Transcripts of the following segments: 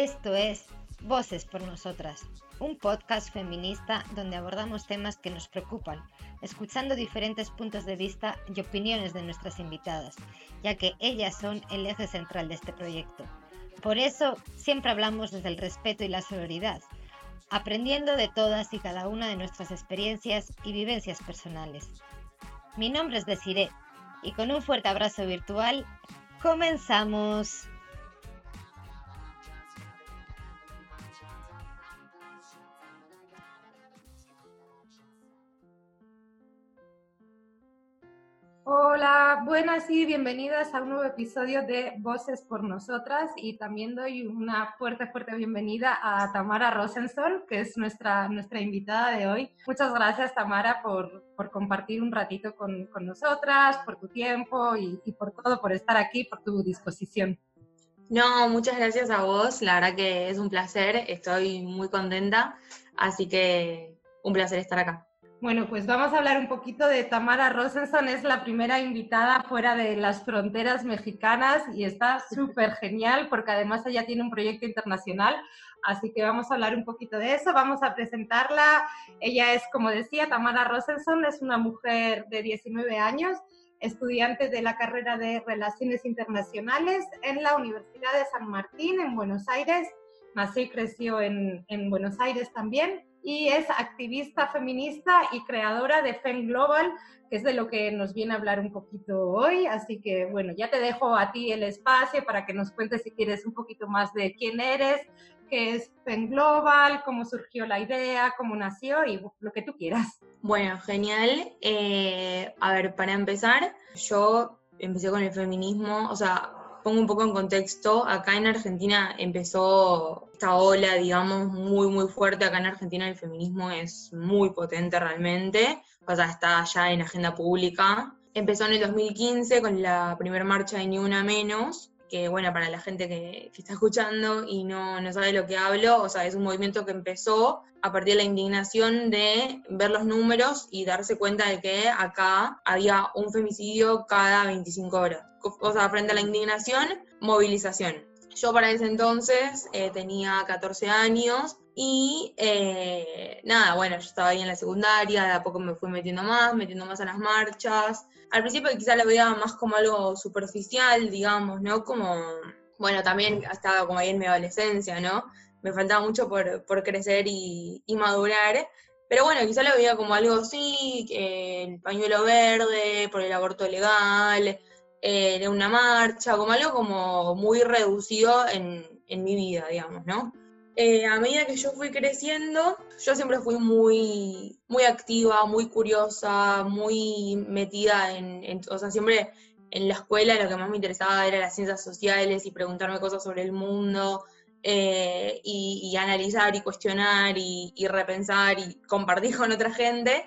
Esto es Voces por Nosotras, un podcast feminista donde abordamos temas que nos preocupan, escuchando diferentes puntos de vista y opiniones de nuestras invitadas, ya que ellas son el eje central de este proyecto. Por eso siempre hablamos desde el respeto y la solidaridad, aprendiendo de todas y cada una de nuestras experiencias y vivencias personales. Mi nombre es Desiree y con un fuerte abrazo virtual, comenzamos. Buenas y bienvenidas a un nuevo episodio de Voces por Nosotras y también doy una fuerte, fuerte bienvenida a Tamara Rosenson, que es nuestra, nuestra invitada de hoy. Muchas gracias, Tamara, por, por compartir un ratito con, con, nosotras, por tu tiempo y, y por todo, por estar aquí, por tu disposición. No, muchas gracias a vos, la verdad que es un placer, estoy muy contenta, así que un placer estar acá. Bueno, pues vamos a hablar un poquito de Tamara Rosenson, es la primera invitada fuera de las fronteras mexicanas y está súper genial porque además ella tiene un proyecto internacional, así que vamos a hablar un poquito de eso, vamos a presentarla. Ella es, como decía, Tamara Rosenson, es una mujer de 19 años, estudiante de la carrera de Relaciones Internacionales en la Universidad de San Martín en Buenos Aires. Y creció en, en Buenos Aires también y es activista feminista y creadora de FEM Global, que es de lo que nos viene a hablar un poquito hoy. Así que bueno, ya te dejo a ti el espacio para que nos cuentes si quieres un poquito más de quién eres, qué es FEM Global, cómo surgió la idea, cómo nació y lo que tú quieras. Bueno, genial. Eh, a ver, para empezar, yo empecé con el feminismo, o sea, pongo un poco en contexto, acá en Argentina empezó esta ola, digamos, muy, muy fuerte. Acá en Argentina el feminismo es muy potente realmente, o sea, está ya en agenda pública. Empezó en el 2015 con la primera marcha de Ni Una Menos, que bueno, para la gente que, está escuchando y no, no sabe lo que hablo, o sea, es un movimiento que empezó a partir de la indignación de ver los números y darse cuenta de que acá había un femicidio cada 25 horas. O sea, frente a la indignación, movilización. Yo para ese entonces eh, tenía 14 años y eh, nada, bueno, yo estaba ahí en la secundaria, de a poco me fui metiendo más, metiendo más a las marchas. Al principio quizá lo veía más como algo superficial, digamos, ¿no? Como, bueno, también estaba como ahí en mi adolescencia, ¿no? Me faltaba mucho por, por crecer y, y, madurar. Pero bueno, quizá lo veía como algo así, el pañuelo verde, por el aborto legal, eh, una marcha, como algo como muy reducido en, en mi vida, digamos, ¿no? Eh, a medida que yo fui creciendo, yo siempre fui muy, muy activa, muy curiosa, muy metida en, o sea, siempre en la escuela lo que más me interesaba era las ciencias sociales y preguntarme cosas sobre el mundo eh, y, y, analizar y cuestionar y, y repensar y compartir con otra gente.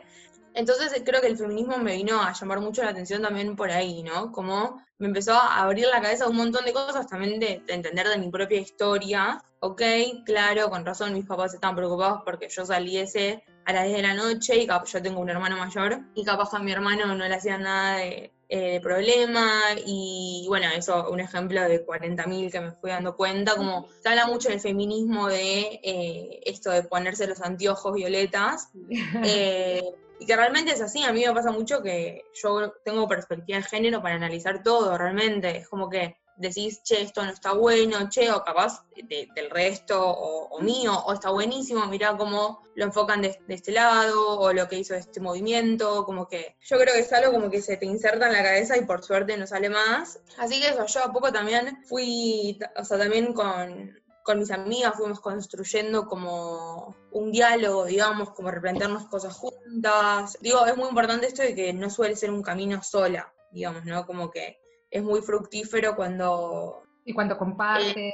Entonces creo que el feminismo me vino a llamar mucho la atención también por ahí, ¿no? Como me empezó a abrir la cabeza un montón de cosas también de, de, entender de mi propia historia. Ok, claro, con razón mis papás estaban preocupados porque yo saliese a las 10 de la noche y yo tengo un hermano mayor y capaz a mi hermano no le hacían nada de, eh, problema y bueno, eso un ejemplo de 40.000 que me fui dando cuenta, como se habla mucho del feminismo de eh, esto de ponerse los anteojos violetas. Eh, y que realmente es así, a mí me pasa mucho que yo tengo perspectiva de género para analizar todo, realmente. Es como que decís, che, esto no está bueno, che, o capaz de, del resto, o, o, mío, o está buenísimo, mirá cómo lo enfocan de, de, este lado, o lo que hizo este movimiento, como que yo creo que es algo como que se te inserta en la cabeza y por suerte no sale más. Así que eso, yo a poco también fui, o sea, también con, con mis amigas fuimos construyendo como un diálogo, digamos, como replantearnos cosas juntas. Digo, es muy importante esto de que no suele ser un camino sola, digamos, ¿no? Como que es muy fructífero cuando... Y cuando compartes. Eh,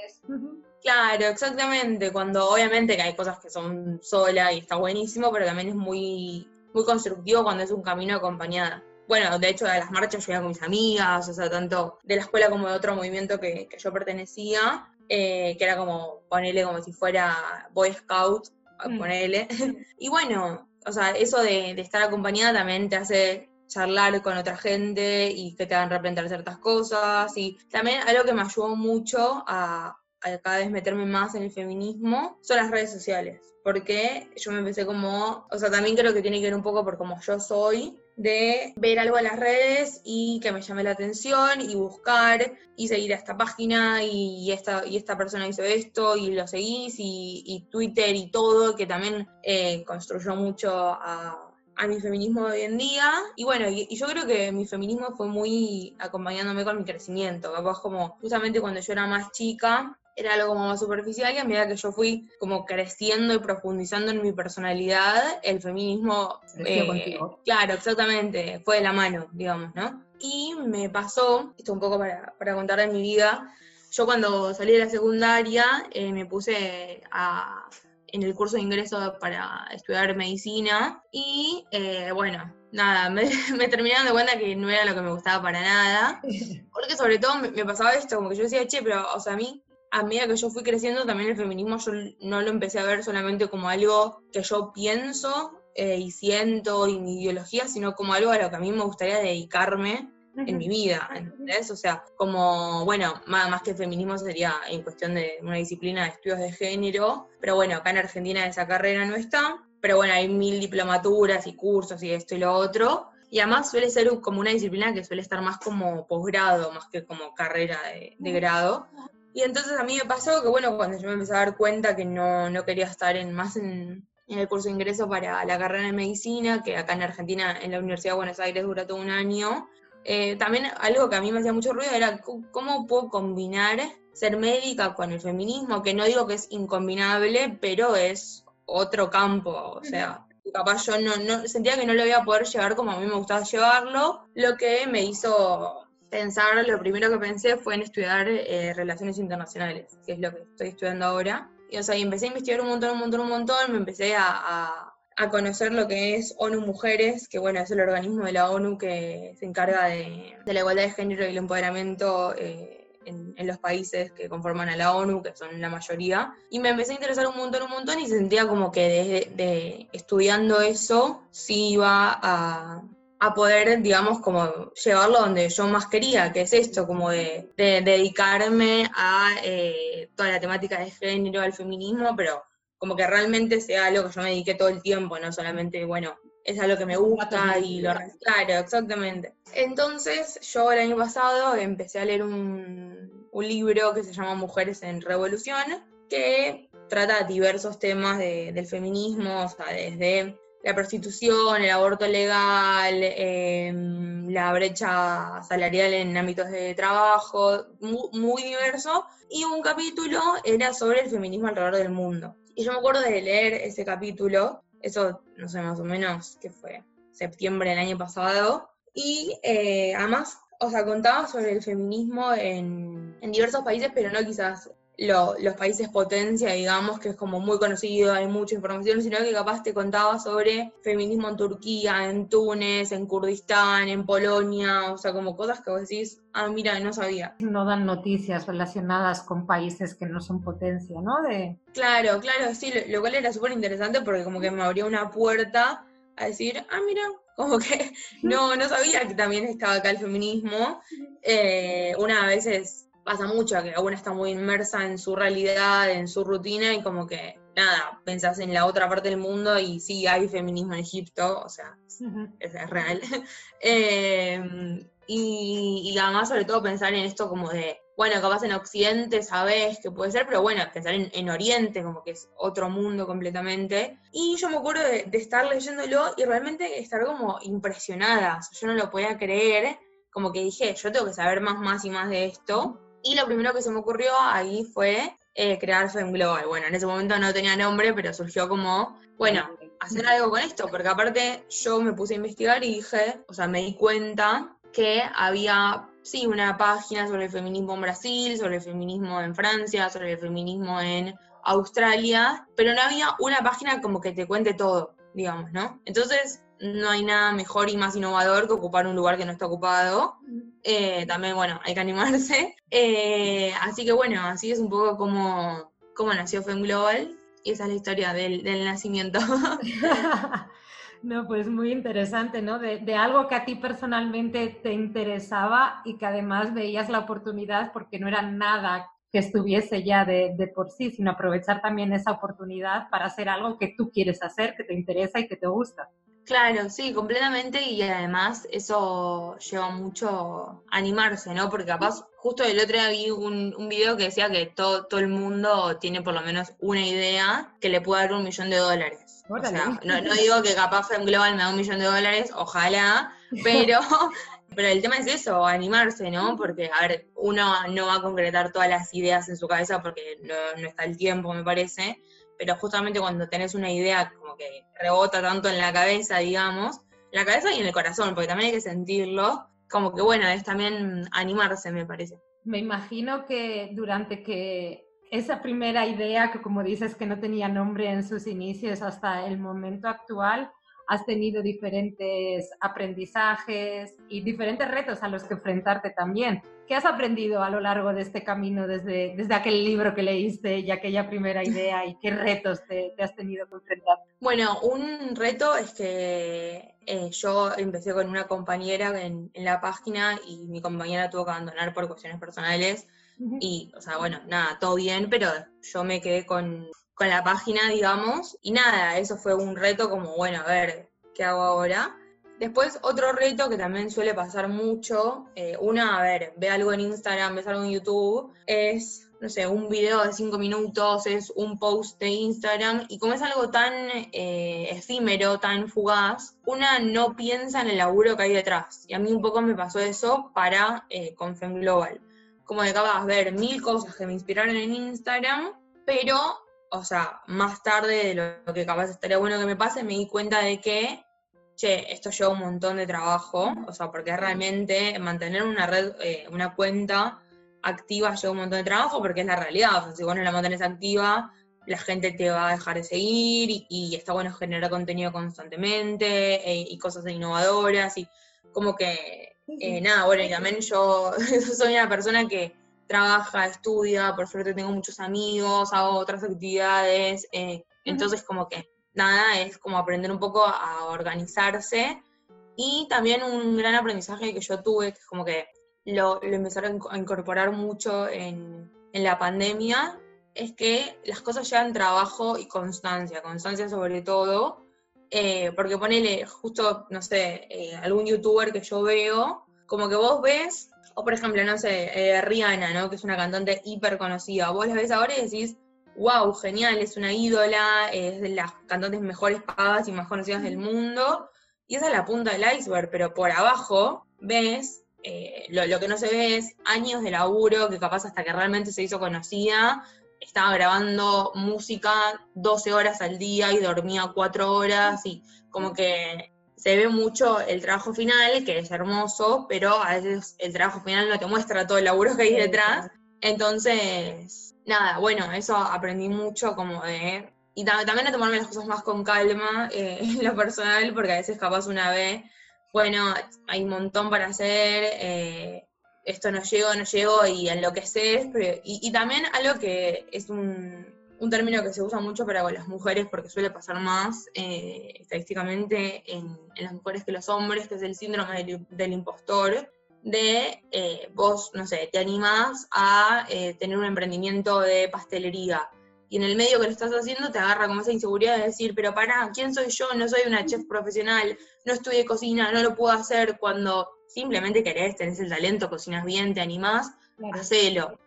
claro, exactamente. Cuando obviamente que hay cosas que son sola y está buenísimo, pero también es muy, muy constructivo cuando es un camino acompañada. Bueno, de hecho, a las marchas yo iba con mis amigas, o sea, tanto de la escuela como de otro movimiento que, que yo pertenecía, eh, que era como ponerle como si fuera Boy Scout, mm. ponerle. y bueno, o sea, eso de, de, estar acompañada también te hace charlar con otra gente y que te hagan replantear ciertas cosas. Y también algo que me ayudó mucho a, a cada vez meterme más en el feminismo son las redes sociales. Porque yo me empecé como, o sea, también creo que tiene que ver un poco por cómo yo soy, de ver algo en las redes y que me llame la atención y buscar y seguir a esta página y, esta, y esta persona hizo esto y lo seguís y, Twitter y todo, que también eh, construyó mucho a, mi feminismo de hoy en día. Y bueno, y, yo creo que mi feminismo fue muy acompañándome con mi crecimiento. Capaz como justamente cuando yo era más chica, era algo como más superficial y a medida que yo fui como creciendo y profundizando en mi personalidad, el feminismo... Eh, claro, exactamente, fue de la mano, digamos, ¿no? Y me pasó, esto un poco para, para contar de mi vida, yo cuando salí de la secundaria eh, me puse a en el curso de ingreso para estudiar medicina y eh, bueno, nada, me, me, terminé dando cuenta que no era lo que me gustaba para nada, porque sobre todo me, pasaba esto, como que yo decía, che, pero o sea, a mí, a medida que yo fui creciendo, también el feminismo yo no lo empecé a ver solamente como algo que yo pienso eh, y siento y mi ideología, sino como algo a lo que a mí me gustaría dedicarme en mi vida, ¿entendés? O sea, como, bueno, más, más que feminismo sería en cuestión de una disciplina de estudios de género, pero bueno, acá en Argentina esa carrera no está, pero bueno, hay mil diplomaturas y cursos y esto y lo otro, y además suele ser como una disciplina que suele estar más como posgrado, más que como carrera de, grado. Y entonces a mí me pasó que, bueno, cuando yo me empecé a dar cuenta que no, no quería estar en, más en, en el curso de ingreso para la carrera de medicina, que acá en Argentina, en la Universidad de Buenos Aires, dura todo un año, eh, también algo que a mí me hacía mucho ruido era cómo puedo combinar ser médica con el feminismo, que no digo que es incombinable, pero es otro campo, o sea, capaz yo no, sentía que no lo iba a poder llevar como a mí me gustaba llevarlo, lo que me hizo pensar, lo primero que pensé fue en estudiar eh, relaciones internacionales, que es lo que estoy estudiando ahora. Y, o sea, y empecé a investigar un montón, un montón, un montón, me empecé a a conocer lo que es ONU Mujeres, que bueno, es el organismo de la ONU que se encarga de, la igualdad de género y el empoderamiento eh, en, los países que conforman a la ONU, que son la mayoría. Y me empecé a interesar un montón, un montón y sentía como que desde estudiando eso sí iba a, poder, digamos, como llevarlo donde yo más quería, que es esto, como de, dedicarme a eh, toda la temática de género, al feminismo, pero como que realmente sea algo que yo me dediqué todo el tiempo, no solamente, bueno, es algo que me gusta y lo... Claro, exactamente. Entonces, yo el año pasado empecé a leer un, libro que se llama Mujeres en Revolución, que trata diversos temas del feminismo, o sea, desde la prostitución, el aborto legal, em, la brecha salarial en ámbitos de trabajo, muy diverso. Y un capítulo era sobre el feminismo alrededor del mundo. Y yo me acuerdo de leer ese capítulo, eso, no sé, más o menos, que fue septiembre del año pasado, y eh, además, o sea, contaba sobre el feminismo en, en diversos países, pero no quizás los países potencia, digamos, que es como muy conocido, hay mucha información, sino que capaz te contaba sobre feminismo en Turquía, en Túnez, en Kurdistán, en Polonia, o sea, como cosas que vos decís, ah, mira, no sabía. No dan noticias relacionadas con países que no son potencia, ¿no? De... Claro, claro, sí, lo, cual era súper interesante porque como que me abrió una puerta a decir, ah, mira, como que no, no sabía que también estaba acá el feminismo. Eh, una a veces pasa mucho que una está muy inmersa en su realidad, en su rutina y como que, nada, pensás en la otra parte del mundo y sí, hay feminismo en Egipto, o sea, es, real. Em, y, además, sobre todo, pensar en esto como de, bueno, capaz en Occidente sabes que puede ser, pero bueno, pensar en, Oriente, como que es otro mundo completamente. Y yo me acuerdo de, estar leyéndolo y realmente estar como impresionada, yo no lo podía creer, como que dije, yo tengo que saber más, más y más de esto. Y lo primero que se me ocurrió ahí fue eh, crear Fem Global. Bueno, en ese momento no tenía nombre, pero surgió como, bueno, hacer algo con esto, porque aparte yo me puse a investigar y dije, o sea, me di cuenta que había, sí, una página sobre el feminismo en Brasil, sobre el feminismo en Francia, sobre el feminismo en Australia, pero no había una página como que te cuente todo, digamos, ¿no? Entonces no hay nada mejor y más innovador que ocupar un lugar que no está ocupado. Eh, también, bueno, hay que animarse. Eh, así que bueno, así es un poco como, como nació Fem Global y esa es la historia del, nacimiento. No, pues muy interesante, ¿no? De, de, algo que a ti personalmente te interesaba y que además veías la oportunidad porque no era nada que estuviese ya de, de, por sí, sino aprovechar también esa oportunidad para hacer algo que tú quieres hacer, que te interesa y que te gusta. Claro, sí, completamente y además eso lleva mucho a animarse, ¿no? Porque capaz, justo el otro día vi un, un video que decía que todo, todo el mundo tiene por lo menos una idea que le puede dar un millón de dólares. O sea, no, no digo que capaz en Global me da un millón de dólares, ojalá, pero Pero el tema es eso, animarse, ¿no? Porque, a ver, uno no va a concretar todas las ideas en su cabeza porque no, no está el tiempo, me parece, pero justamente cuando tenés una idea como que rebota tanto en la cabeza, digamos, en la cabeza y en el corazón, porque también hay que sentirlo, como que bueno, es también animarse, me parece. Me imagino que durante que esa primera idea, que como dices que no tenía nombre en sus inicios hasta el momento actual, has tenido diferentes aprendizajes y diferentes retos a los que enfrentarte también. ¿Qué has aprendido a lo largo de este camino desde, desde aquel libro que leíste y aquella primera idea y qué retos te, has tenido que enfrentar? Bueno, un reto es que eh, yo empecé con una compañera en, en, la página y mi compañera tuvo que abandonar por cuestiones personales. Y, o sea, bueno, nada, todo bien, pero yo me quedé con, con la página, digamos. Y nada, eso fue un reto como, bueno, a ver, ¿qué hago ahora? Después, otro reto que también suele pasar mucho, eh, una, a ver, ve algo en Instagram, ves algo en YouTube, es, no sé, un video de cinco minutos, es un post de Instagram, y como es algo tan eh, efímero, tan fugaz, una no piensa en el laburo que hay detrás. Y a mí un poco me pasó eso para eh, con Global. Como de capaz ver mil cosas que me inspiraron en Instagram, pero o sea, más tarde de lo que capaz estaría bueno que me pase, me di cuenta de que, che, esto lleva un montón de trabajo, o sea, porque realmente mantener una red, eh, una cuenta activa lleva un montón de trabajo, porque es la realidad, o sea, si vos no la mantenés activa, la gente te va a dejar de seguir y, está bueno generar contenido constantemente eh, y cosas innovadoras y como que, eh, nada, bueno, y también yo soy una persona que trabaja, estudia, por suerte tengo muchos amigos, hago otras actividades, eh, entonces como que nada, es como aprender un poco a organizarse. Y también un gran aprendizaje que yo tuve, que es como que lo, lo empezaron a incorporar mucho en, en la pandemia, es que las cosas llevan trabajo y constancia, constancia sobre todo, eh, porque ponele justo, no sé, eh, algún youtuber que yo veo, como que vos ves o por ejemplo, no sé, eh, Rihanna, ¿no? Que es una cantante hiper conocida. Vos la ves ahora y decís, wow, genial, es una ídola, es de las cantantes mejores pagadas y más conocidas del mundo. Y esa es la punta del iceberg, pero por abajo ves, eh, lo, que no se ve es años de laburo, que capaz hasta que realmente se hizo conocida, estaba grabando música 12 horas al día y dormía 4 horas y como que se ve mucho el trabajo final, que es hermoso, pero a veces el trabajo final no te muestra todo el laburo que hay detrás. Entonces, nada, bueno, eso aprendí mucho como de... Y también a tomarme las cosas más con calma eh, en lo personal, porque a veces capaz una vez, bueno, hay un montón para hacer, eh, esto no llego, no llego y enloqueces, pero, y, y también algo que es un, un término que se usa mucho para con las mujeres porque suele pasar más eh, estadísticamente en, las mujeres que los hombres, que es el síndrome del, impostor, de eh, vos, no sé, te animás a eh, tener un emprendimiento de pastelería. Y en el medio que lo estás haciendo te agarra como esa inseguridad de decir, pero para, ¿quién soy yo? No soy una chef profesional, no estudié cocina, no lo puedo hacer cuando simplemente querés, tenés el talento, cocinas bien, te animás, hacelo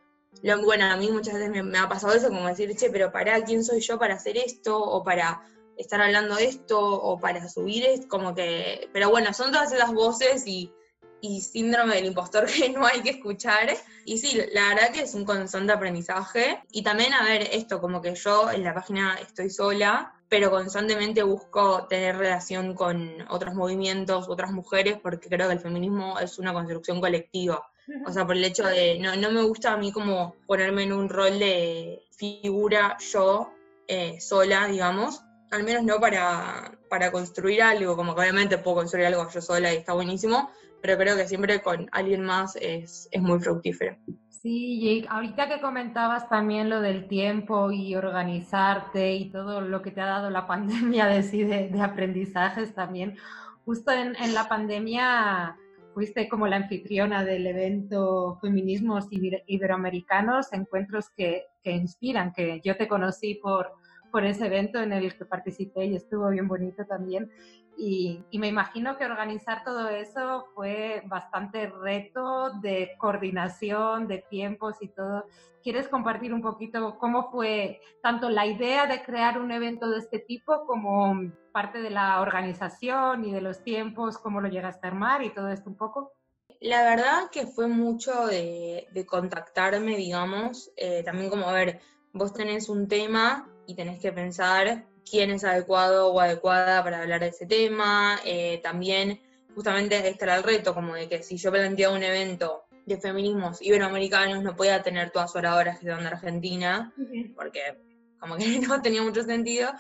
bueno, a mí muchas veces me, ha pasado eso, como decir, che, pero para ¿quién soy yo para hacer esto? O para estar hablando de esto, o para subir esto, como que, pero bueno, son todas esas voces y, y síndrome del impostor que no hay que escuchar. Y sí, la verdad que es un constante aprendizaje. Y también, a ver, esto, como que yo en la página estoy sola, pero constantemente busco tener relación con otros movimientos, otras mujeres, porque creo que el feminismo es una construcción colectiva. O sea, por el hecho de, no, no me gusta a mí como ponerme en un rol de figura yo eh, sola, digamos, al menos no para, para construir algo, como que obviamente puedo construir algo yo sola y está buenísimo, pero creo que siempre con alguien más es, es muy fructífero. Sí, y ahorita que comentabas también lo del tiempo y organizarte y todo lo que te ha dado la pandemia de, sí, de, de aprendizajes también, justo en, en la pandemia fuiste como la anfitriona del evento Feminismos Iberoamericanos, encuentros que, que inspiran, que yo te conocí por, por ese evento en el que participé y estuvo bien bonito también. Y, me imagino que organizar todo eso fue bastante reto de coordinación, de tiempos y todo. ¿Quieres compartir un poquito cómo fue tanto la idea de crear un evento de este tipo como parte de la organización y de los tiempos, cómo lo llegaste a armar y todo esto un poco? La verdad que fue mucho de, contactarme, digamos, eh, también como, a ver, vos tenés un tema y tenés que pensar quién es adecuado o adecuada para hablar de ese tema. Eh, también, justamente, este era el reto, como de que si yo planteaba un evento de feminismos iberoamericanos, no podía tener todas oradoras que son de Argentina, porque como que no tenía mucho sentido.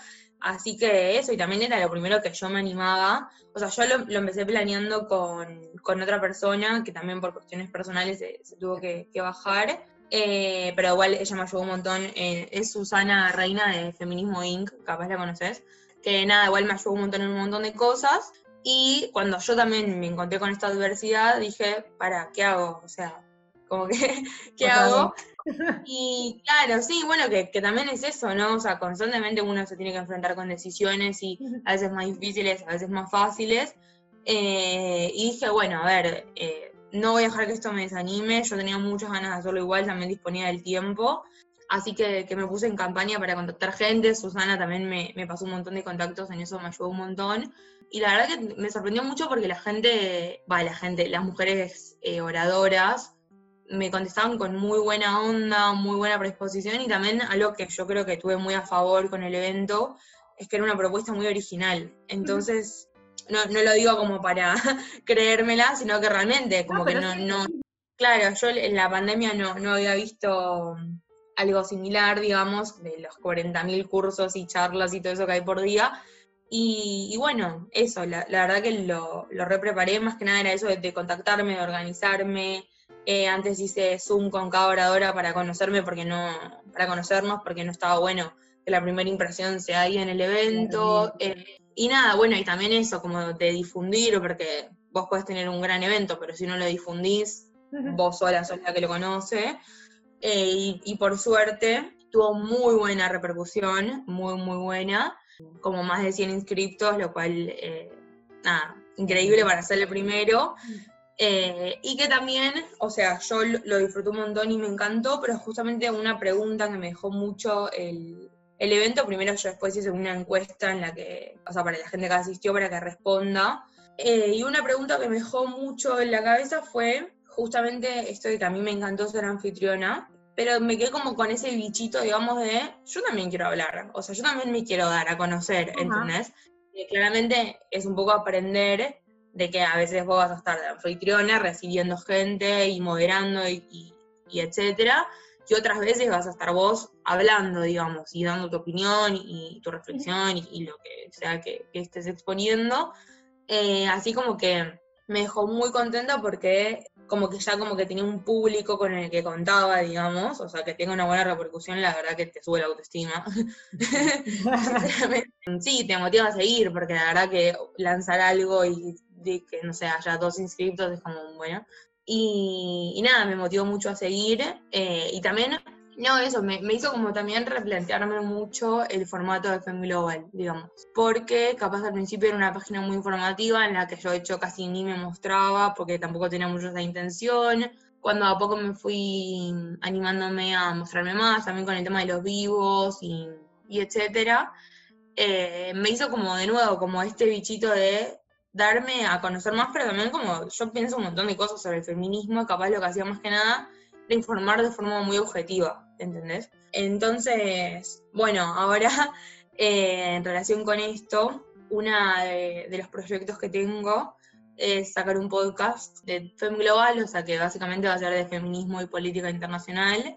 Así que eso, y también era lo primero que yo me animaba. O sea, yo lo, empecé planeando con, otra persona que también por cuestiones personales se, tuvo que, que bajar. Eh, pero igual ella me ayudó un montón. Eh, es Susana Reina de Feminismo Inc., capaz la conoces. Que nada, igual me ayudó un montón en un montón de cosas. Y cuando yo también me encontré con esta adversidad, dije, para, ¿qué hago? O sea, como que, ¿qué hago? Y claro, sí, bueno, que, también es eso, ¿no? O sea, constantemente uno se tiene que enfrentar con decisiones y a veces más difíciles, a veces más fáciles. Eh, y dije, bueno, a ver, no voy a dejar que esto me desanime, yo tenía muchas ganas de hacerlo igual, también disponía del tiempo, así que, me puse en campaña para contactar gente, Susana también me, pasó un montón de contactos, en eso me ayudó un montón, y la verdad que me sorprendió mucho porque la gente, va, la gente, las mujeres eh, oradoras, me contestaban con muy buena onda, muy buena predisposición y también algo que yo creo que tuve muy a favor con el evento, es que era una propuesta muy original. Entonces, no, no lo digo como para creérmela, sino que realmente, como que no, no, claro, yo en la pandemia no, no había visto algo similar, digamos, de los 40.000 cursos y charlas y todo eso que hay por día. Y, bueno, eso, la, verdad que lo, lo repreparé, más que nada era eso de, contactarme, de organizarme. Eh, antes hice Zoom con cada oradora para conocerme, porque no, para conocernos, porque no estaba bueno que la primera impresión sea ahí en el evento. Eh, y nada, bueno, y también eso, como de difundir, porque vos podés tener un gran evento, pero si no lo difundís, vos sola sos la que lo conoce. Eh, y, por suerte tuvo muy buena repercusión, muy, muy buena, como más de 100 inscriptos, lo cual, eh, nada, increíble para ser el primero. Eh, y que también, o sea, yo lo disfruté un montón y me encantó, pero justamente una pregunta que me dejó mucho el, el evento, primero yo después hice una encuesta en la que, o sea, para la gente que asistió para que responda. Eh, y una pregunta que me dejó mucho en la cabeza fue justamente esto de que a mí me encantó ser anfitriona, pero me quedé como con ese bichito, digamos, de yo también quiero hablar, o sea, yo también me quiero dar a conocer, ¿entendés? claramente es un poco aprender de que a veces vos vas a estar de anfitriona recibiendo gente y moderando y, y etcétera, y otras veces vas a estar vos hablando, digamos, y dando tu opinión y, tu reflexión y, lo que sea que, estés exponiendo. Eh, así como que me dejó muy contenta porque como que ya como que tenía un público con el que contaba, digamos, o sea, que tenga una buena repercusión, la verdad que te sube la autoestima. sí, te motiva a seguir, porque la verdad que lanzar algo y que, no sé, haya dos inscriptos es como, bueno, y, nada, me motivó mucho a seguir. Eh, y también, no, eso, me, hizo como también replantearme mucho el formato de Fem Global, digamos. Porque capaz al principio era una página muy informativa en la que yo de hecho casi ni me mostraba porque tampoco tenía mucho esa intención. Cuando a poco me fui animándome a mostrarme más, también con el tema de los vivos y, y etcétera, eh, me hizo como de nuevo, como este bichito de darme a conocer más, pero también como yo pienso un montón de cosas sobre el feminismo, capaz lo que hacía más que nada era informar de forma muy objetiva, ¿entendés? Entonces, bueno, ahora eh, en relación con esto, uno de, de, los proyectos que tengo es sacar un podcast de Fem Global, o sea que básicamente va a ser de feminismo y política internacional,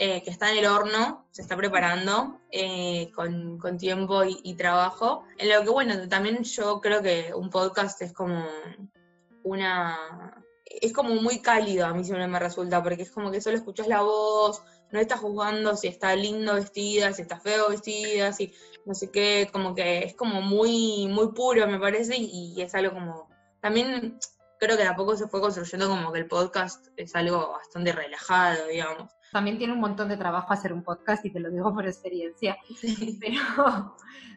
eh, que está en el horno, se está preparando eh, con, tiempo y, trabajo. En lo que, bueno, también yo creo que un podcast es como una... Es como muy cálido, a mí siempre me resulta, porque es como que solo escuchas la voz, no estás juzgando si está lindo vestida, si está feo vestida, si no sé qué, como que es como muy, muy puro, me parece, y, es algo como... También creo que de a poco se fue construyendo como que el podcast es algo bastante relajado, digamos. También tiene un montón de trabajo hacer un podcast y te lo digo por experiencia, pero,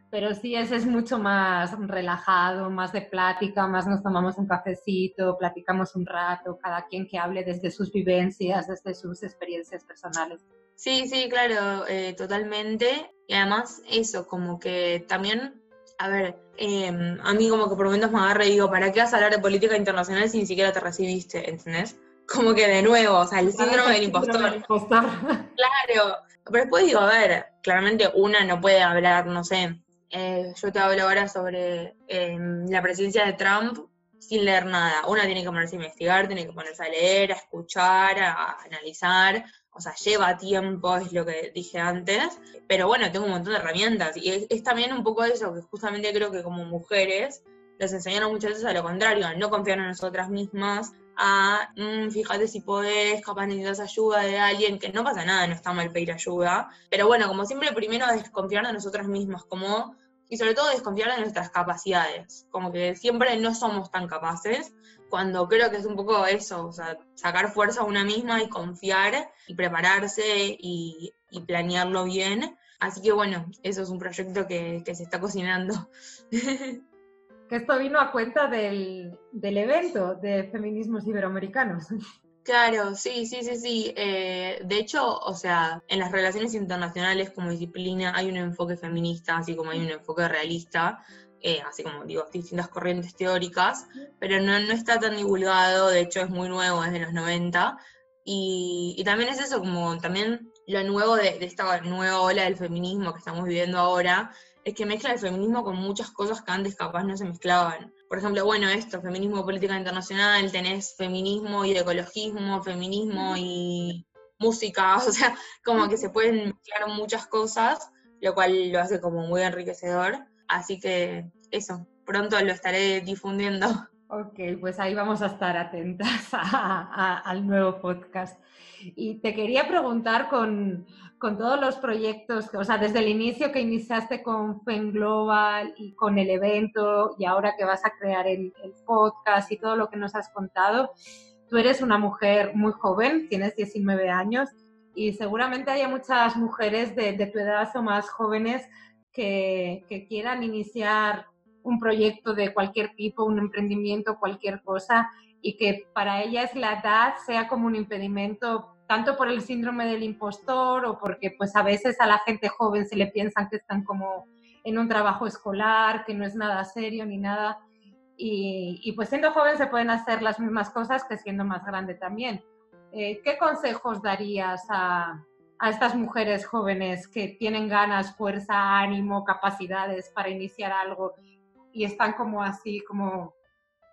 pero sí, ese es mucho más relajado, más de plática, más nos tomamos un cafecito, platicamos un rato, cada quien que hable desde sus vivencias, desde sus experiencias personales. Sí, sí, claro, eh, totalmente. Y además eso, como que también, a ver, em, a mí como que por momentos me agarro y digo, ¿para qué vas a hablar de política internacional si ni siquiera te recibiste? ¿Entendés? Como que de nuevo, o sea, el síndrome del impostor. Claro, pero después digo, a ver, claramente una no puede hablar, no sé, eh, yo te hablo ahora sobre em, la presidencia de Trump sin leer nada. Una tiene que ponerse a investigar, tiene que ponerse a leer, a escuchar, a analizar, o sea, lleva tiempo, es lo que dije antes, pero bueno, tengo un montón de herramientas. Y es, también un poco eso, que justamente creo que como mujeres nos enseñaron muchas veces a lo contrario, a no confiar en nosotras mismas, a mm, fíjate si podés, capaz necesitas ayuda de alguien, que no pasa nada, no está mal pedir ayuda, pero bueno, como siempre, primero desconfiar de nosotras mismas, como y sobre todo desconfiar de nuestras capacidades, como que siempre no somos tan capaces, cuando creo que es un poco eso, o sea, sacar fuerza a una misma y confiar y prepararse y, planearlo bien. Así que bueno, eso es un proyecto que, se está cocinando. que esto vino a cuenta del, del evento de feminismos iberoamericanos. Claro, sí, sí, sí, sí. Eh, de hecho, o sea, en las relaciones internacionales como disciplina hay un enfoque feminista, así como hay un enfoque realista, eh, así como digo, distintas corrientes teóricas, pero no, no está tan divulgado, de hecho es muy nuevo desde los 90. Y, y también es eso, como también lo nuevo de, de esta nueva ola del feminismo que estamos viviendo ahora, es que mezcla el feminismo con muchas cosas que antes capaz no se mezclaban por ejemplo, bueno, esto, feminismo política internacional, tenés feminismo y ecologismo, feminismo y música, o sea, como que se pueden mezclar muchas cosas, lo cual lo hace como muy enriquecedor. Así que eso, pronto lo estaré difundiendo. Ok, pues ahí vamos a estar atentas al nuevo podcast. Y te quería preguntar con, con todos los proyectos, o sea, desde el inicio que iniciaste con FEN Global y con el evento y ahora que vas a crear el, podcast y todo lo que nos has contado, tú eres una mujer muy joven, tienes 19 años y seguramente haya muchas mujeres de, tu edad o más jóvenes que, quieran iniciar un proyecto de cualquier tipo, un emprendimiento, cualquier cosa, y que para ellas la edad sea como un impedimento tanto por el síndrome del impostor o porque pues a veces a la gente joven se le piensan que están como en un trabajo escolar, que no es nada serio ni nada. Y, pues siendo joven se pueden hacer las mismas cosas que siendo más grande también. Eh, ¿Qué consejos darías a, a estas mujeres jóvenes que tienen ganas, fuerza, ánimo, capacidades para iniciar algo y están como así, como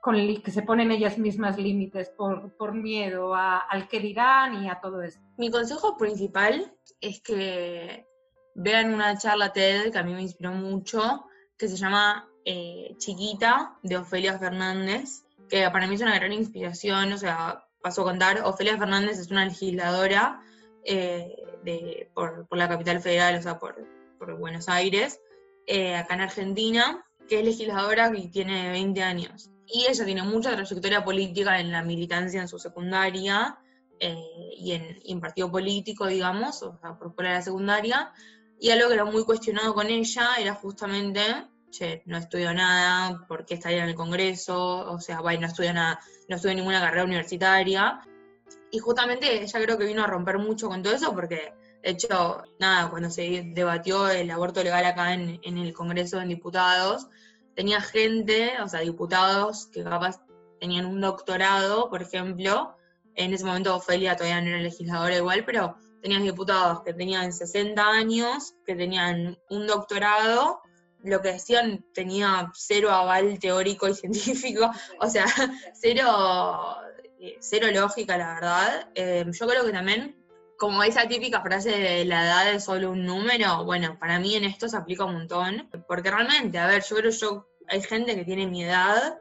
con que se ponen ellas mismas límites por, por miedo al que dirán y a todo esto. Mi consejo principal es que vean una charla TED que a mí me inspiró mucho, que se llama eh, Chiquita, de Ofelia Fernández, que para mí es una gran inspiración, o sea, paso a contar, Ofelia Fernández es una legisladora eh, de, por, por, la capital federal, o sea, por, por Buenos Aires, eh, acá en Argentina, que es legisladora y tiene 20 años. Y ella tiene mucha trayectoria política en la militancia en su secundaria eh, y, en, partido político, digamos, o sea, por fuera de la secundaria. Y algo que era muy cuestionado con ella era justamente, che, no estudió nada, ¿por qué estaría en el Congreso? O sea, bueno, no estudió nada, no estudió ninguna carrera universitaria. Y justamente ella creo que vino a romper mucho con todo eso porque, de hecho, nada, cuando se debatió el aborto legal acá en, en el Congreso de Diputados, tenía gente, o sea, diputados que capaz tenían un doctorado, por ejemplo, en ese momento Ofelia todavía no era legisladora igual, pero tenías diputados que tenían 60 años, que tenían un doctorado, lo que decían tenía cero aval teórico y científico, o sea, cero, eh, cero lógica, la verdad. Eh, yo creo que también, como esa típica frase de la edad es solo un número, bueno, para mí en esto se aplica un montón, porque realmente, a ver, yo creo yo hay gente que tiene mi edad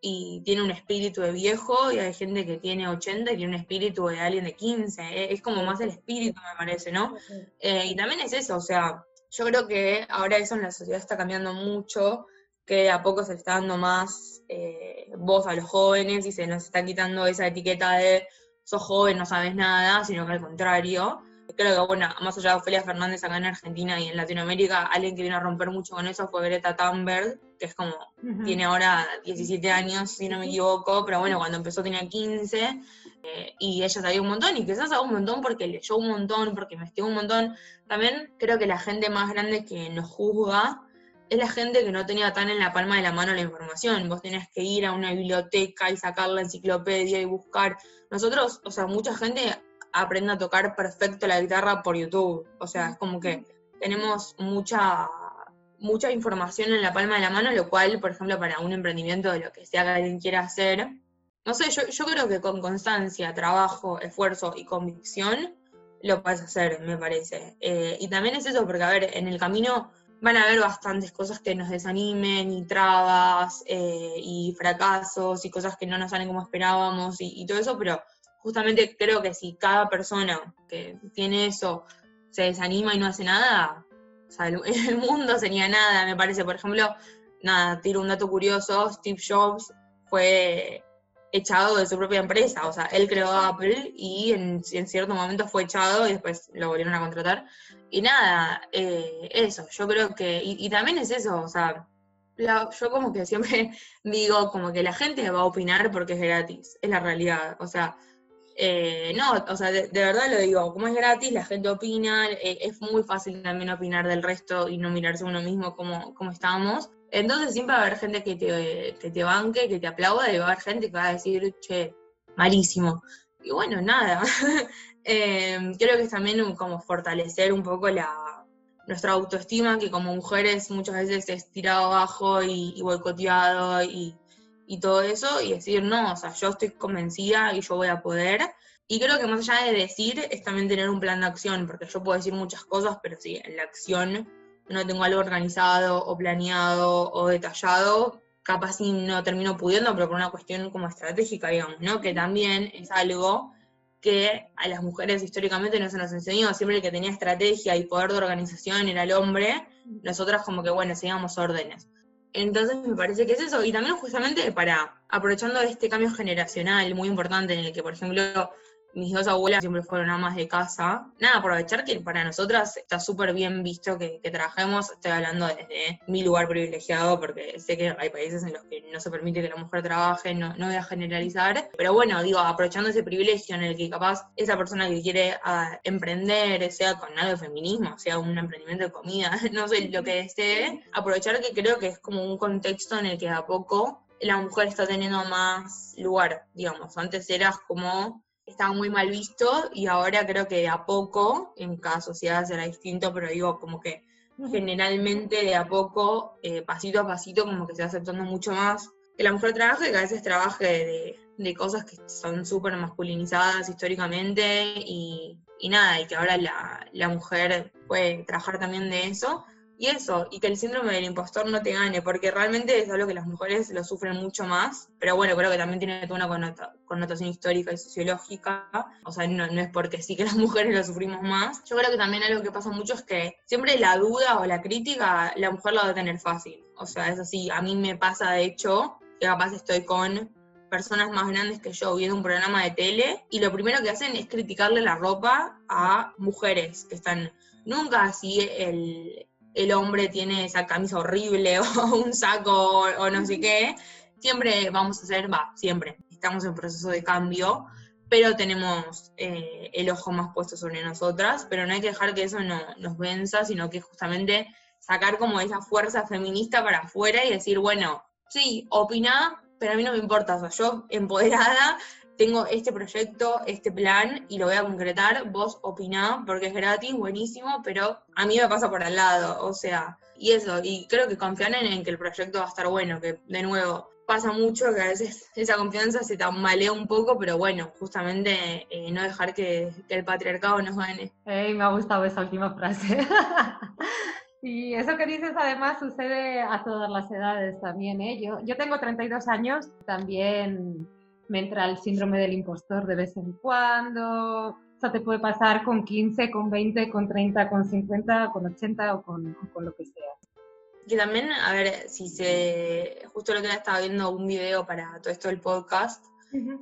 y tiene un espíritu de viejo y hay gente que tiene 80 y tiene un espíritu de alguien de 15. ¿eh? Es como más el espíritu, me parece, ¿no? Y también es eso, o sea, yo creo que ahora eso en la sociedad está cambiando mucho, que a poco se está dando más eh, voz a los jóvenes y se nos está quitando esa etiqueta de sos joven, no sabes nada, sino que al contrario. Creo que, bueno, más allá de Ofelia Fernández acá en Argentina y en Latinoamérica, alguien que vino a romper mucho con eso fue Greta Thunberg, que es como, tiene ahora 17 años, si no me equivoco, pero bueno, cuando empezó tenía 15, eh, y ella sabía un montón, y quizás sabe un montón porque leyó un montón, porque investigó un montón. También creo que la gente más grande que nos juzga es la gente que no tenía tan en la palma de la mano la información. Vos tenés que ir a una biblioteca y sacar la enciclopedia y buscar. Nosotros, o sea, mucha gente aprende a tocar perfecto la guitarra por YouTube. O sea, es como que tenemos mucha mucha información en la palma de la mano, lo cual, por ejemplo, para un emprendimiento de lo que sea que alguien quiera hacer, no sé, yo, yo creo que con constancia, trabajo, esfuerzo y convicción lo puedes hacer, me parece. Eh, y también es eso, porque, a ver, en el camino van a haber bastantes cosas que nos desanimen y trabas eh, y fracasos y cosas que no nos salen como esperábamos y, todo eso, pero justamente creo que si cada persona que tiene eso se desanima y no hace nada, o sea, el, el mundo sería nada, me parece. Por ejemplo, nada, tiro un dato curioso, Steve Jobs fue echado de su propia empresa, o sea, él creó Apple y en, en cierto momento fue echado y después lo volvieron a contratar. Y nada, eh, eso, yo creo que, y, también es eso, o sea, yo como que siempre digo como que la gente va a opinar porque es gratis, es la realidad, o sea, eh, no, o sea, de, verdad lo digo, como es gratis, la gente opina, eh, es muy fácil también opinar del resto y no mirarse uno mismo como, como estamos. Entonces siempre va a haber gente que te, que te banque, que te aplauda, y va a haber gente que va a decir, che, malísimo. Y bueno, nada, Eh, creo que es también como fortalecer un poco la, nuestra autoestima, que como mujeres muchas veces es tirado abajo y, boicoteado y, y, todo eso, y decir, no, o sea, yo estoy convencida y yo voy a poder. Y creo que más allá de decir, es también tener un plan de acción, porque yo puedo decir muchas cosas, pero si en la acción no tengo algo organizado o planeado o detallado, capaz si no termino pudiendo, pero por una cuestión como estratégica, digamos, ¿no? Que también es algo que a las mujeres históricamente no se nos enseñó, siempre el que tenía estrategia y poder de organización era el hombre, nosotras como que, bueno, seguíamos órdenes. Entonces me parece que es eso, y también justamente para, aprovechando este cambio generacional muy importante en el que, por ejemplo, mis dos abuelas siempre fueron amas de casa. Nada, aprovechar que para nosotras está súper bien visto que, trabajemos. Estoy hablando desde mi lugar privilegiado, porque sé que hay países en los que no se permite que la mujer trabaje, no, voy a generalizar. Pero bueno, digo, aprovechando ese privilegio en el que capaz esa persona que quiere ah, emprender, sea con algo de feminismo, sea un emprendimiento de comida, no sé, lo que desee, aprovechar que creo que es como un contexto en el que a poco la mujer está teniendo más lugar, digamos. Antes eras como estaba muy mal visto y ahora creo que de a poco, en cada sociedad será distinto, pero digo como que generalmente de a poco, eh, pasito a pasito, como que se va aceptando mucho más que la mujer trabaje que a veces trabaje de, de cosas que son súper masculinizadas históricamente y, y, nada, y que ahora la, la mujer puede trabajar también de eso. Y eso, y que el síndrome del impostor no te gane, porque realmente es algo que las mujeres lo sufren mucho más, pero bueno, creo que también tiene toda una connotación histórica y sociológica, o sea, no, es porque sí que las mujeres lo sufrimos más. Yo creo que también algo que pasa mucho es que siempre la duda o la crítica, la mujer la va a tener fácil, o sea, es así, a mí me pasa de hecho, que capaz estoy con personas más grandes que yo viendo un programa de tele y lo primero que hacen es criticarle la ropa a mujeres que están nunca así el, el hombre tiene esa camisa horrible o un saco o, no sé qué, siempre vamos a hacer, va, siempre, estamos en proceso de cambio, pero tenemos eh, el ojo más puesto sobre nosotras, pero no hay que dejar que eso no, nos venza, sino que justamente sacar como esa fuerza feminista para afuera y decir, bueno, sí, opina, pero a mí no me importa, o sea, yo empoderada tengo este proyecto, este plan y lo voy a concretar, vos opiná porque es gratis, buenísimo, pero a mí me pasa por al lado, o sea, y eso, y creo que confían en, que el proyecto va a estar bueno, que de nuevo pasa mucho que a veces esa confianza se tambalea un poco, pero bueno, justamente eh, no dejar que, el patriarcado nos gane. me ha gustado esa última frase. Y eso que dices además sucede a todas las edades también. ¿eh? Yo, yo tengo 32 años, también me entra el síndrome del impostor de vez en cuando. O sea, te puede pasar con 15, con 20, con 30, con 50, con 80 o con, con lo que sea. Que también, a ver, si se. Justo el otro día estaba viendo un video para todo esto del podcast.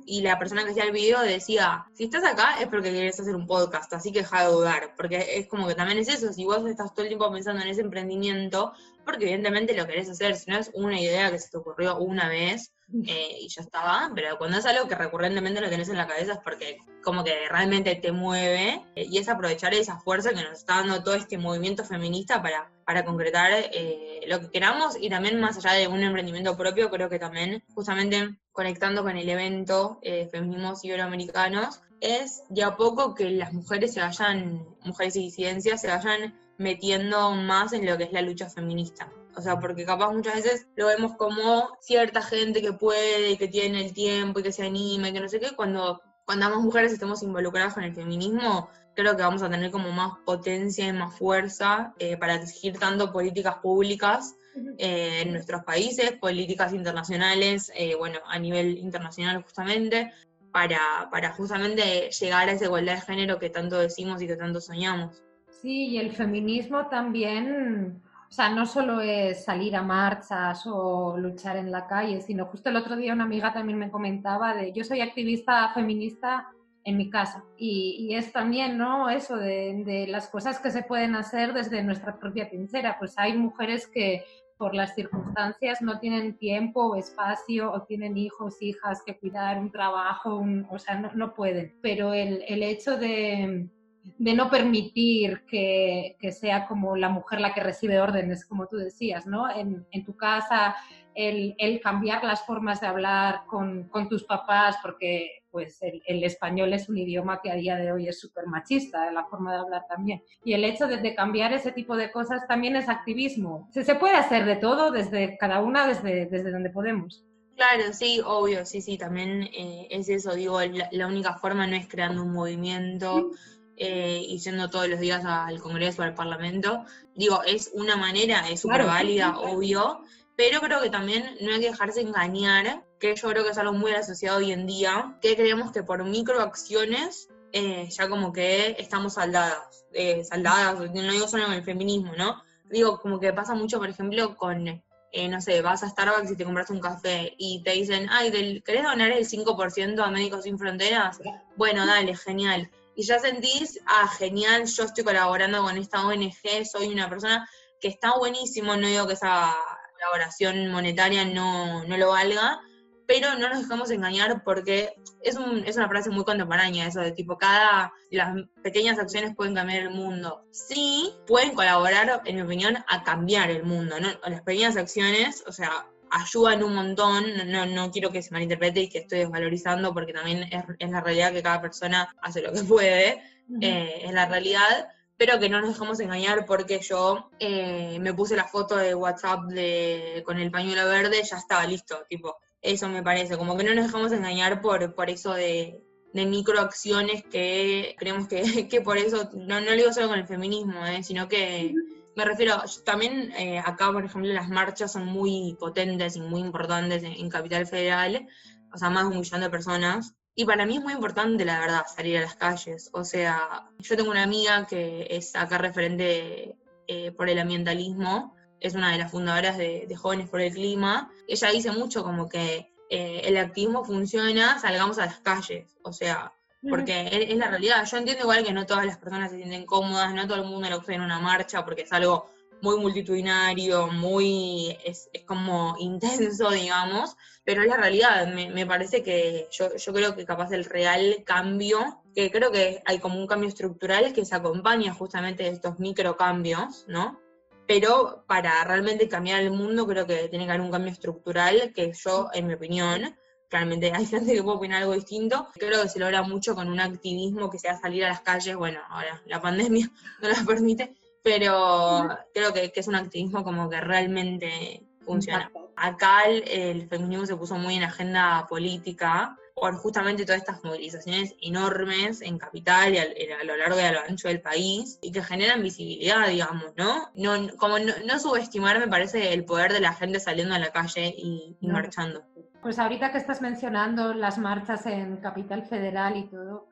Y la persona que hacía el video decía, si estás acá es porque quieres hacer un podcast, así que deja de dudar, porque es como que también es eso, si vos estás todo el tiempo pensando en ese emprendimiento, porque evidentemente lo querés hacer, si no es una idea que se te ocurrió una vez, eh, y ya estaba, pero cuando es algo que recurrentemente lo tenés en la cabeza es porque como que realmente te mueve eh, y es aprovechar esa fuerza que nos está dando todo este movimiento feminista para, para concretar eh, lo que queramos y también más allá de un emprendimiento propio, creo que también justamente conectando con el evento Feminismos Iberoamericanos, es de a poco que las mujeres se vayan, mujeres y disidencias se vayan metiendo más en lo que es la lucha feminista. O sea, porque capaz muchas veces lo vemos como cierta gente que puede, que tiene el tiempo y que se anima y que no sé qué, cuando, cuando ambas mujeres estemos involucradas con el feminismo, creo que vamos a tener como más potencia y más fuerza eh, para exigir tanto políticas públicas eh, en nuestros países, políticas internacionales, eh, bueno, a nivel internacional justamente, para, para justamente llegar a esa igualdad de género que tanto decimos y que tanto soñamos. Sí, y el feminismo también o sea, no solo es salir a marchas o luchar en la calle, sino justo el otro día una amiga también me comentaba de, yo soy activista feminista en mi casa y, es también, ¿no? Eso de, de, las cosas que se pueden hacer desde nuestra propia trinchera. Pues hay mujeres que por las circunstancias no tienen tiempo o espacio o tienen hijos, hijas que cuidar, un trabajo, o sea, no, no pueden. Pero el, el hecho de de no permitir que, sea como la mujer la que recibe órdenes, como tú decías, ¿no? En, tu casa, el, cambiar las formas de hablar con, tus papás, porque pues el, español es un idioma que a día de hoy es súper machista, la forma de hablar también. Y el hecho de, cambiar ese tipo de cosas también es activismo. Se, se puede hacer de todo, desde cada una, desde, desde donde podemos. Claro, sí, obvio, sí, sí, también eh, es eso, digo, la, única forma no es creando un movimiento, eh, y yendo todos los días al Congreso, al Parlamento. Digo, es una manera, es súper válida, obvio, pero creo que también no hay que dejarse engañar, que yo creo que es algo muy asociado hoy en día, que creemos que por microacciones eh, ya como que estamos saldadas, eh, saldadas, no digo solo con el feminismo, ¿no? Digo, como que pasa mucho, por ejemplo, con, eh, no sé, vas a Starbucks y te compras un café y te dicen, ay, ¿querés donar el 5% a Médicos Sin Fronteras? Bueno, dale, genial y ya sentís, ah, genial, yo estoy colaborando con esta ONG, soy una persona que está buenísimo, no digo que esa colaboración monetaria no, no lo valga, pero no nos dejamos engañar porque es, un, es una frase muy contemporánea eso de tipo, cada, las pequeñas acciones pueden cambiar el mundo. Sí, pueden colaborar, en mi opinión, a cambiar el mundo, ¿no? Las pequeñas acciones, o sea, ayudan un montón, no, no quiero que se malinterprete y que estoy desvalorizando porque también es, es la realidad que cada persona hace lo que puede, eh, es la realidad, pero que no nos dejamos engañar porque yo eh, me puse la foto de WhatsApp de, con el pañuelo verde, ya estaba listo, tipo, eso me parece, como que no nos dejamos engañar por, por eso de, de microacciones que creemos que, que por eso, no, no lo digo solo con el feminismo, eh, sino que me refiero, también eh, acá, por ejemplo, las marchas son muy potentes y muy importantes en, Capital Federal, o sea, más de un millón de personas. Y para mí es muy importante, la verdad, salir a las calles. O sea, yo tengo una amiga que es acá referente eh, por el ambientalismo, es una de las fundadoras de, Jóvenes por el Clima. Ella dice mucho como que eh, el activismo funciona, salgamos a las calles. O sea, porque es, la realidad. Yo entiendo igual que no todas las personas se sienten cómodas, no todo el mundo lo usa en una marcha porque es algo muy multitudinario, muy, es, como intenso, digamos, pero es la realidad. Me, parece que yo, yo creo que capaz el real cambio, que creo que hay como un cambio estructural que se acompaña justamente de estos microcambios, ¿no? Pero para realmente cambiar el mundo creo que tiene que haber un cambio estructural que yo, en mi opinión, realmente hay gente que puede opinar algo distinto. Creo que se logra mucho con un activismo que sea salir a las calles, bueno, ahora la pandemia no lo permite, pero creo que, es un activismo como que realmente funciona. Acá el, feminismo se puso muy en agenda política por justamente todas estas movilizaciones enormes en capital y a, lo largo y a lo ancho del país y que generan visibilidad, digamos, ¿no? no como no, subestimar, me parece, el poder de la gente saliendo a la calle y marchando. Pues ahorita que estás mencionando las marchas en Capital Federal y todo,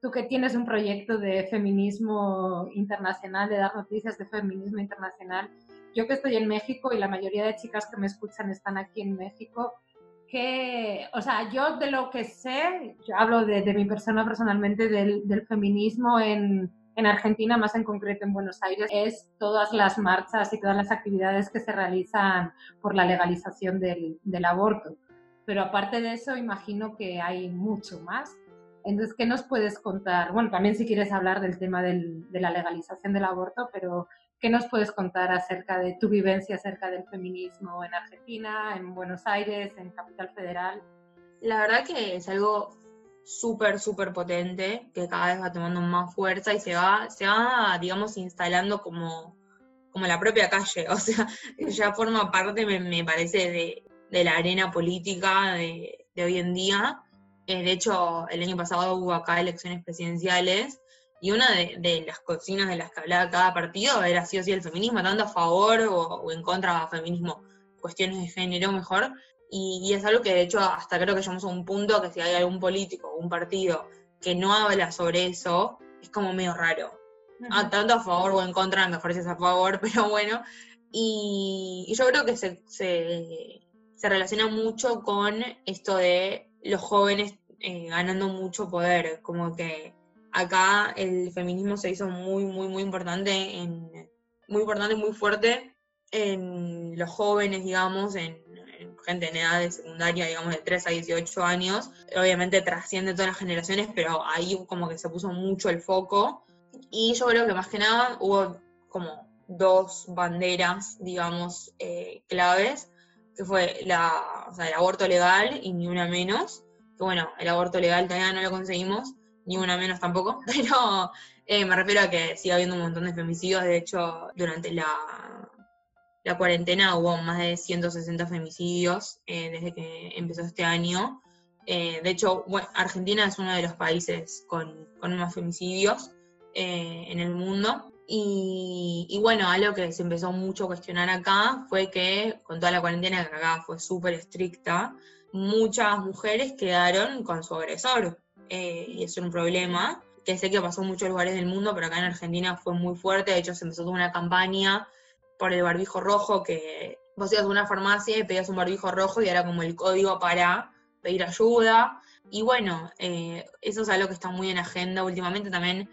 tú que tienes un proyecto de feminismo internacional, de dar noticias de feminismo internacional, yo que estoy en México y la mayoría de chicas que me escuchan están aquí en México, que, o sea, yo de lo que sé, yo hablo de, mi persona personalmente, del, feminismo en, Argentina, más en concreto en Buenos Aires, es todas las marchas y todas las actividades que se realizan por la legalización del, aborto. Pero aparte de eso, imagino que hay mucho más. Entonces, ¿qué nos puedes contar? Bueno, también si quieres hablar del tema de la legalización del aborto, pero ¿Qué nos puedes contar acerca de tu vivencia acerca del feminismo en Argentina, en Buenos Aires, en Capital Federal? La verdad que es algo súper, súper potente, que cada vez va tomando más fuerza y se va, se va digamos, instalando como, como la propia calle. O sea, ya forma parte, me, parece, de, de, la arena política de, de hoy en día. Eh, de hecho, el año pasado hubo acá elecciones presidenciales y una de, las cocinas de las que hablaba cada partido era sí o sí el feminismo, tanto a favor o, en contra del feminismo, cuestiones de género mejor. Y, es algo que de hecho hasta creo que llegamos a un punto que si hay algún político o un partido que no habla sobre eso, es como medio raro. Ah, tanto a favor o en contra, mejor si es a favor, pero bueno. Y, yo creo que se, se, relaciona mucho con esto de los jóvenes eh, ganando mucho poder, como que acá el feminismo se hizo muy, muy, muy importante, muy importante, muy fuerte en los jóvenes, digamos, en, gente en edad de secundaria, digamos, de 3 a 18 años. Obviamente trasciende todas las generaciones, pero ahí como que se puso mucho el foco. Y yo creo que más que nada hubo como dos banderas, digamos, eh, claves, que fue la, o sea, el aborto legal y ni una menos, que bueno, el aborto legal todavía no lo conseguimos, ni una menos tampoco, pero eh, me refiero a que sigue habiendo un montón de femicidios. De hecho, durante la, la cuarentena hubo más de 160 femicidios eh, desde que empezó este año. Eh, de hecho, Argentina es uno de los países con, más femicidios en el mundo. Y, bueno, algo que se empezó mucho a cuestionar acá fue que con toda la cuarentena que acá fue súper estricta, muchas mujeres quedaron con su agresor. Eh, y es un problema, que sé que pasó en muchos lugares del mundo, pero acá en Argentina fue muy fuerte, de hecho se empezó toda una campaña por el barbijo rojo, que vos ibas a una farmacia y pedías un barbijo rojo y era como el código para pedir ayuda. Y bueno, eh, eso es algo que está muy en agenda últimamente también,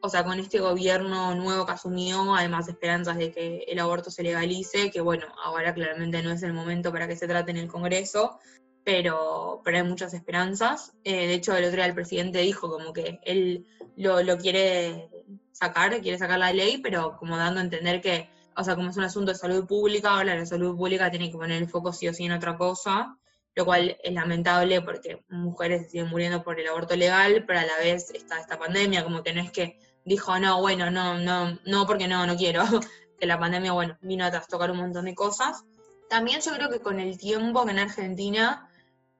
o sea, con este gobierno nuevo que asumió, además de esperanzas de que el aborto se legalice, que bueno, ahora claramente no es el momento para que se trate en el Congreso, pero, pero hay muchas esperanzas. Eh, de hecho, el otro día el presidente dijo como que él lo, lo, quiere sacar, quiere sacar la ley, pero como dando a entender que, o sea, como es un asunto de salud pública, ahora la salud pública tiene que poner el foco sí o sí en otra cosa, lo cual es lamentable porque mujeres siguen muriendo por el aborto legal, pero a la vez está esta pandemia, como que no es que dijo, no, bueno, no, no, no, porque no, no quiero, que la pandemia, bueno, vino a trastocar un montón de cosas. También yo creo que con el tiempo que en Argentina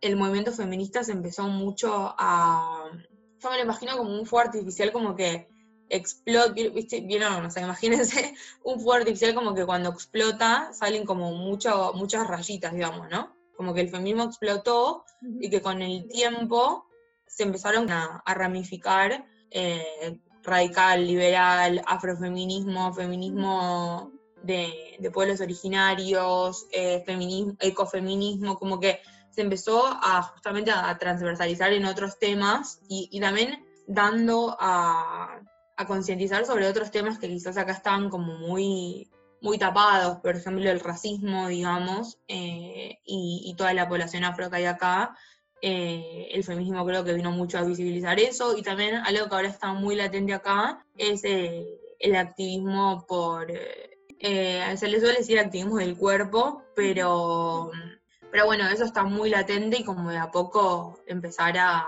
el movimiento feminista se empezó mucho a... Yo me lo imagino como un fuego artificial como que explota, ¿viste? ¿Vieron? O sea, imagínense un fuego artificial como que cuando explota salen como mucho, muchas rayitas, digamos, ¿no? Como que el feminismo explotó y que con el tiempo se empezaron a, ramificar eh, radical, liberal, afrofeminismo, feminismo de, de pueblos originarios, eh, feminismo, ecofeminismo, como que se empezó a justamente a transversalizar en otros temas y, también dando a, concientizar sobre otros temas que quizás acá estaban como muy, muy tapados, por ejemplo el racismo, digamos, eh, y, toda la población afro que hay acá. Eh, el feminismo creo que vino mucho a visibilizar eso y también algo que ahora está muy latente acá es eh, el activismo por, se le suele decir activismo del cuerpo, pero pero bueno, eso está muy latente y como de a poco empezar a,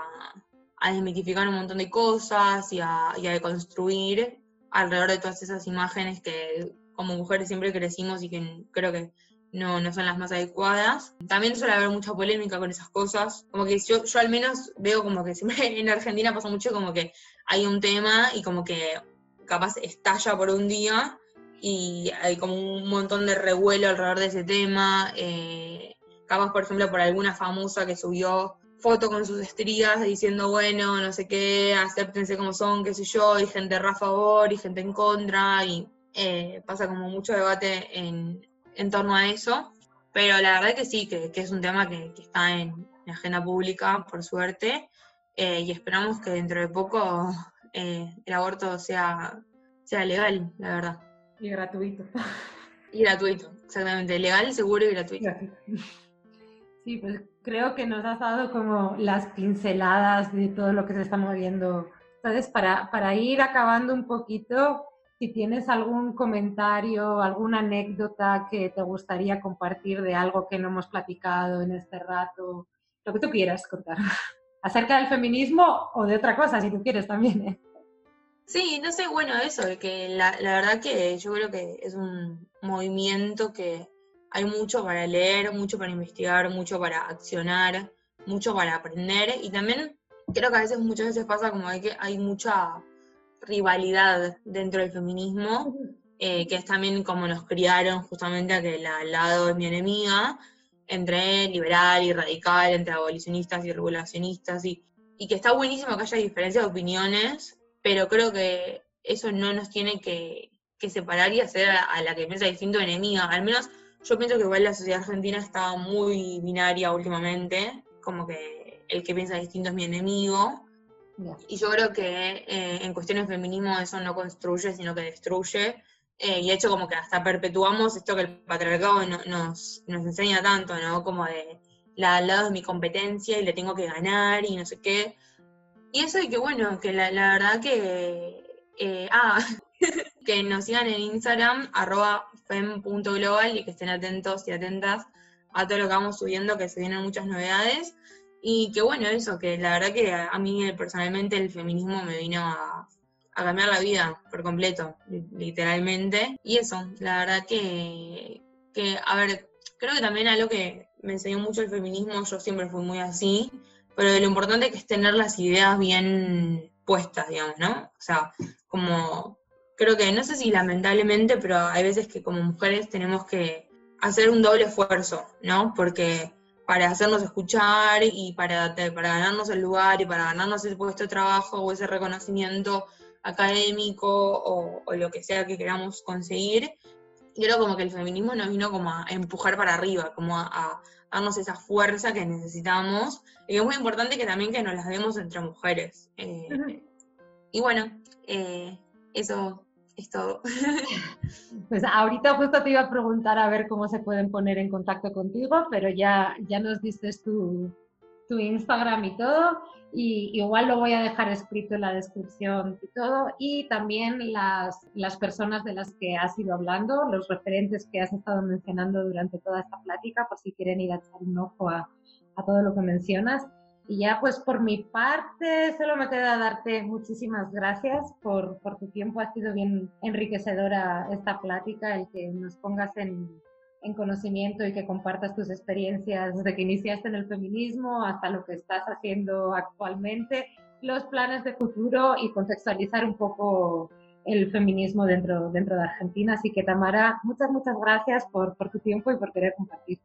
a desmitificar un montón de cosas y a, y a deconstruir alrededor de todas esas imágenes que como mujeres siempre crecimos y que creo que no, no son las más adecuadas. También suele haber mucha polémica con esas cosas. Como que yo, yo al menos veo como que siempre en Argentina pasa mucho como que hay un tema y como que capaz estalla por un día y hay como un montón de revuelo alrededor de ese tema. Eh, capaz, por ejemplo, por alguna famosa que subió foto con sus estrías diciendo, bueno, no sé qué, acéptense como son, qué sé yo, y gente a favor y gente en contra, y eh, pasa como mucho debate en, torno a eso, pero la verdad que sí, que, es un tema que, está en la agenda pública, por suerte, eh, y esperamos que dentro de poco eh, el aborto sea, sea legal, la verdad. Y gratuito. Y gratuito, exactamente, legal, seguro y gratuito. Sí, pues creo que nos has dado como las pinceladas de todo lo que se está moviendo. Entonces, para, para ir acabando un poquito, si tienes algún comentario, alguna anécdota que te gustaría compartir de algo que no hemos platicado en este rato, lo que tú quieras contar, acerca del feminismo o de otra cosa, si tú quieres también. ¿eh? Sí, no sé, bueno, eso, que la, la verdad que yo creo que es un movimiento que hay mucho para leer, mucho para investigar, mucho para accionar, mucho para aprender y también creo que a veces, muchas veces pasa como que hay mucha rivalidad dentro del feminismo, eh, que es también como nos criaron justamente a que el al lado es mi enemiga, entre liberal y radical, entre abolicionistas y regulacionistas, y, que está buenísimo que haya diferencias de opiniones, pero creo que eso no nos tiene que, que separar y hacer a, la que piensa distinto enemiga. Al menos yo pienso que igual la sociedad argentina está muy binaria últimamente, como que el que piensa distinto es mi enemigo. Y yo creo que eh, en cuestiones de feminismo eso no construye, sino que destruye. Eh, y de hecho como que hasta perpetuamos esto que el patriarcado nos, nos enseña tanto, ¿no? Como de la al lado de mi competencia y le tengo que ganar y no sé qué. Y eso y que bueno, que la, la verdad que... Eh, ah, que nos sigan en Instagram, arroba fem.global y que estén atentos y atentas a todo lo que vamos subiendo, que se vienen muchas novedades. Y que bueno, eso, que la verdad que a, mí personalmente el feminismo me vino a, cambiar la vida por completo, literalmente. Y eso, la verdad que, que, a ver, creo que también algo que me enseñó mucho el feminismo, yo siempre fui muy así, pero lo importante que es tener las ideas bien puestas, digamos, ¿no? O sea, como creo que, no sé si lamentablemente, pero hay veces que como mujeres tenemos que hacer un doble esfuerzo, ¿no? Porque para hacernos escuchar y para, para ganarnos el lugar y para ganarnos ese puesto de trabajo o ese reconocimiento académico o, lo que sea que queramos conseguir, creo como que el feminismo nos vino como a empujar para arriba, como a, darnos esa fuerza que necesitamos y es muy importante que también que nos las demos entre mujeres. Eh, y bueno, eh, eso todo. Pues ahorita justo te iba a preguntar a ver cómo se pueden poner en contacto contigo, pero ya, ya nos diste tu, tu Instagram y todo, y igual lo voy a dejar escrito en la descripción y todo, y también las, las personas de las que has ido hablando, los referentes que has estado mencionando durante toda esta plática, por si quieren ir a echar un ojo a todo lo que mencionas. Y ya pues por mi parte solo me queda darte muchísimas gracias por, por tu tiempo. Ha sido bien enriquecedora esta plática, el que nos pongas en, en conocimiento y que compartas tus experiencias desde que iniciaste en el feminismo hasta lo que estás haciendo actualmente, los planes de futuro y contextualizar un poco el feminismo dentro, dentro de Argentina. Así que Tamara, muchas, muchas gracias por, por tu tiempo y por querer compartir.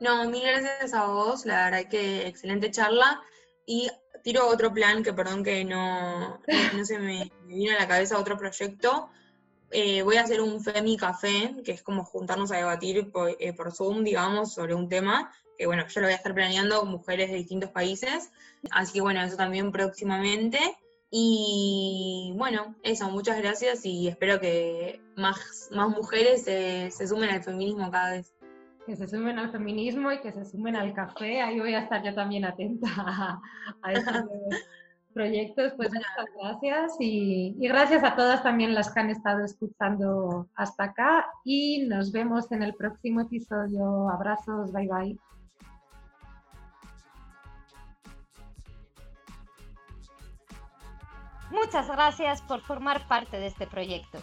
No, mil gracias a vos, la verdad que excelente charla. Y tiro otro plan que perdón que no, no se me, vino a la cabeza otro proyecto. Eh, voy a hacer un Femi Café, que es como juntarnos a debatir por, eh, por, Zoom, digamos, sobre un tema, que bueno, yo lo voy a estar planeando con mujeres de distintos países. Así que bueno, eso también próximamente. Y bueno, eso, muchas gracias y espero que más, más mujeres se, se sumen al feminismo cada vez que se sumen al feminismo y que se sumen al café. Ahí voy a estar yo también atenta a, estos proyectos. Pues muchas gracias y, y, gracias a todas también las que han estado escuchando hasta acá y nos vemos en el próximo episodio. Abrazos, bye bye. Muchas gracias por formar parte de este proyecto.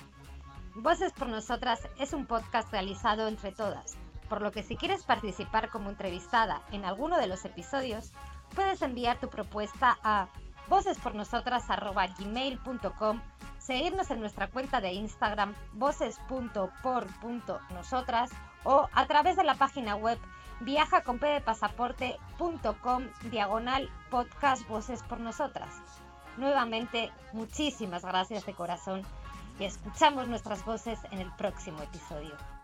Voces por Nosotras es un podcast realizado entre todas por lo que si quieres participar como entrevistada en alguno de los episodios, puedes enviar tu propuesta a vocespornosotras.gmail.com, seguirnos en nuestra cuenta de Instagram voces.por.nosotras o a través de la página web viajaconpdepasaporte.com diagonal podcast Voces por Nosotras. Nuevamente, muchísimas gracias de corazón y escuchamos nuestras voces en el próximo episodio.